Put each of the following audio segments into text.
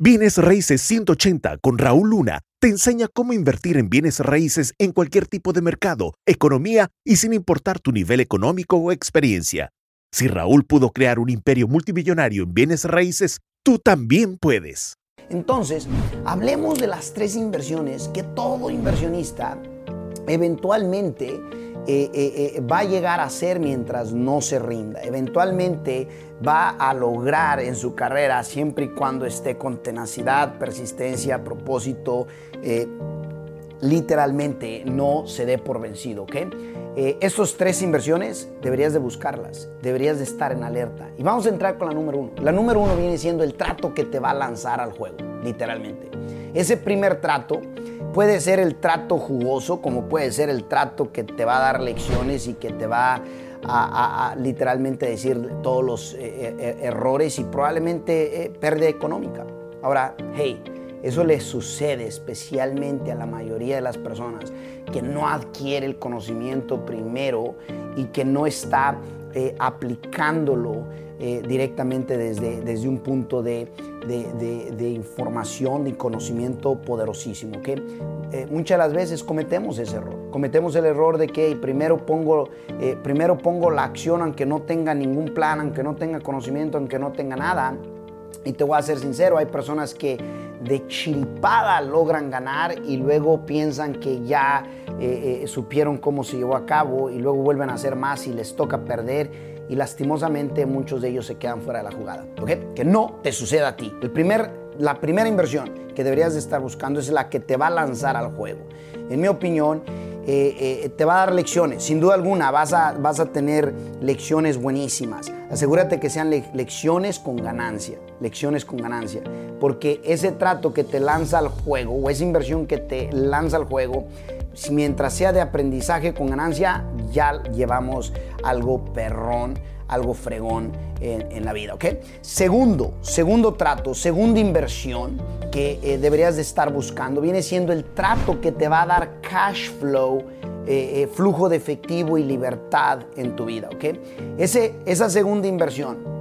Bienes Raíces 180 con Raúl Luna te enseña cómo invertir en bienes raíces en cualquier tipo de mercado, economía y sin importar tu nivel económico o experiencia. Si Raúl pudo crear un imperio multimillonario en bienes raíces, tú también puedes. Entonces, hablemos de las tres inversiones que todo inversionista eventualmente eh, eh, eh, va a llegar a ser mientras no se rinda. Eventualmente va a lograr en su carrera siempre y cuando esté con tenacidad, persistencia, propósito, literalmente no se dé por vencido, ¿ok? estas tres inversiones deberías de buscarlas, deberías de estar en alerta. Y vamos a entrar con la número uno. La número uno viene siendo el trato que te va a lanzar al juego, literalmente. Ese primer trato Puede ser el trato jugoso, como puede ser el trato que te va a dar lecciones y que te va a, literalmente decir todos los eh, eh, eh, errores y probablemente pérdida económica. Ahora, hey, eso le sucede especialmente a la mayoría de las personas que no adquiere el conocimiento primero y que no está aplicándolo directamente desde, desde un punto de, de, información, de conocimiento poderosísimo. que eh, muchas de las veces cometemos ese error. Cometemos el error de que primero pongo, eh, primero pongo la acción aunque no tenga ningún plan, aunque no tenga conocimiento, aunque no tenga nada. Y te voy a ser sincero, hay personas que de chiripada logran ganar y luego piensan que ya eh, supieron cómo se llevó a cabo y luego vuelven a hacer más y les toca perder y lastimosamente muchos de ellos se quedan fuera de la jugada. ¿ok? Que no te suceda a ti. El primer, la primera inversión que deberías de estar buscando es la que te va a lanzar al juego. En mi opinión, eh, eh, te va a dar lecciones. Sin duda alguna, vas a, vas a tener lecciones buenísimas. Asegúrate que sean lecciones con ganancia. Lecciones con ganancia. Porque ese trato que te lanza al juego o esa inversión que te lanza al juego mientras sea de aprendizaje con ganancia, ya llevamos algo perrón, algo fregón en, la vida, ¿ok? Segundo, segundo trato, segunda inversión que eh, deberías de estar buscando, viene siendo el trato que te va a dar cash flow, eh, eh, flujo de efectivo y libertad en tu vida, ¿ok? Ese, esa segunda inversión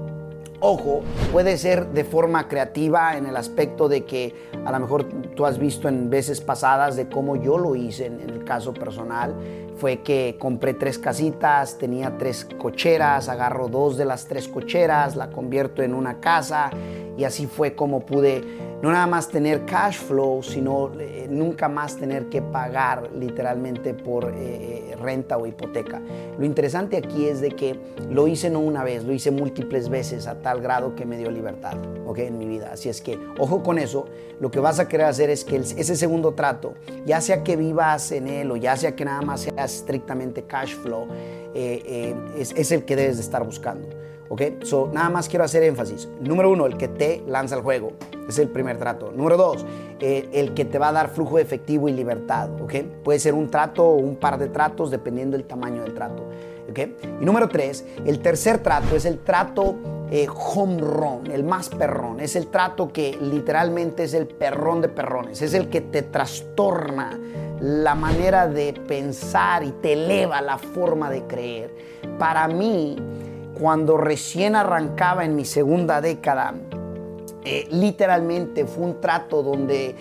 Ojo, puede ser de forma creativa en el aspecto de que a lo mejor tú has visto en veces pasadas de cómo yo lo hice en, el caso personal. Fue que compré tres casitas, tenía tres cocheras, agarro dos de las tres cocheras, la convierto en una casa y así fue como pude no nada más tener cash flow, sino eh, nunca más tener que pagar literalmente por eh, renta o hipoteca. Lo interesante aquí es de que lo hice no una vez, lo hice múltiples veces a tal grado que me dio libertad ¿okay? en mi vida. Así es que, ojo con eso, lo que vas a querer hacer es que ese segundo trato, ya sea que vivas en él o ya sea que nada más sea estrictamente cash flow, eh, es el que debes de estar buscando. ¿Ok? So, nada más quiero hacer énfasis. Número uno, el que te lanza el juego. Es el primer trato. Número dos, eh, el que te va a dar flujo de efectivo y libertad. ¿Ok? Puede ser un trato o un par de tratos dependiendo del tamaño del trato. ¿Ok? Y número tres, el tercer trato es el trato eh, home run, el más perrón. Es el trato que literalmente es el perrón de perrones. Es el que te trastorna la manera de pensar y te eleva la forma de creer. Para mí, cuando recién arrancaba en mi segunda década, eh, literalmente fue un trato donde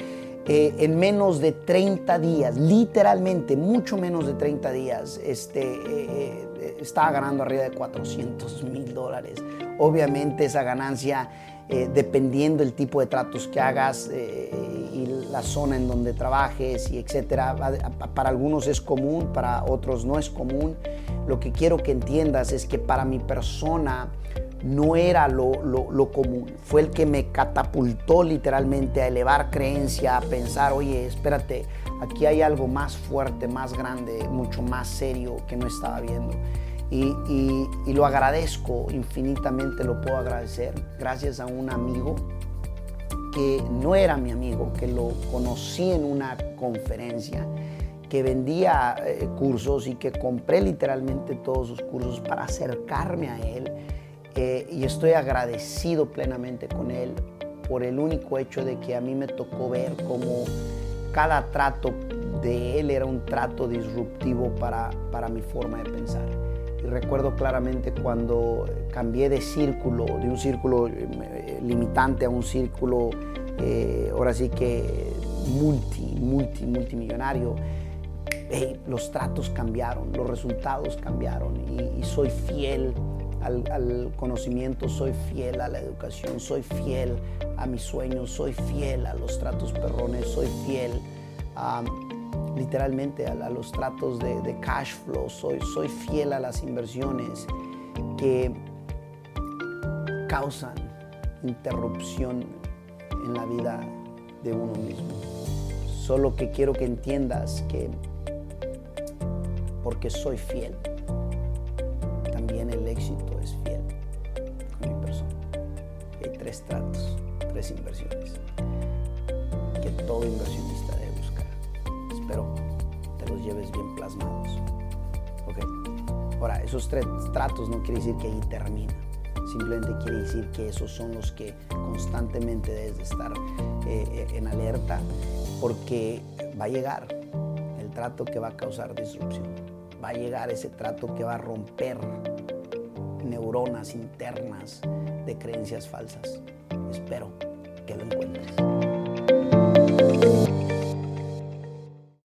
eh, en menos de 30 días, literalmente mucho menos de 30 días, este, eh, estaba ganando arriba de 400 mil dólares. Obviamente esa ganancia, dependiendo del tipo de tratos que hagas la zona en donde trabajes y etcétera, para algunos es común, para otros no es común lo que quiero que entiendas es que para mi persona no era lo, común. Fue el que me catapultó literalmente a elevar creencia, a pensar, oye, espérate, aquí hay algo más fuerte, más grande, mucho más serio que no estaba viendo. Y, y lo agradezco, infinitamente lo puedo agradecer, gracias a un amigo que no era mi amigo, que lo conocí en una conferencia que vendía eh, cursos y que compré literalmente todos sus cursos para acercarme a él. Eh, y estoy agradecido plenamente con él por el único hecho de que a mí me tocó ver cómo cada trato de él era un trato disruptivo para, para mi forma de pensar. Y recuerdo claramente cuando cambié de círculo, de un círculo eh, limitante a un círculo eh, ahora sí que multi, multi, multimillonario, los tratos cambiaron, los resultados cambiaron. Y, soy fiel al, conocimiento, soy fiel a la educación, soy fiel a mis sueños, soy fiel a los tratos perrones, soy fiel a, literalmente a, los tratos de, cash flow, soy, soy fiel a las inversiones que causan interrupción en la vida de uno mismo. Solo que quiero que entiendas que porque soy fiel, también el éxito es fiel con mi persona. hay tres tratos, tres inversiones que todo inversionista debe Espero te los lleves bien plasmados. Ahora, esos tres tratos no quiere decir que ahí termina. Simplemente quiere decir que esos son los que constantemente debes de estar eh, eh, en alerta porque va a llegar el trato que va a causar disrupción. Va a llegar ese trato que va a romper neuronas internas de creencias falsas. Espero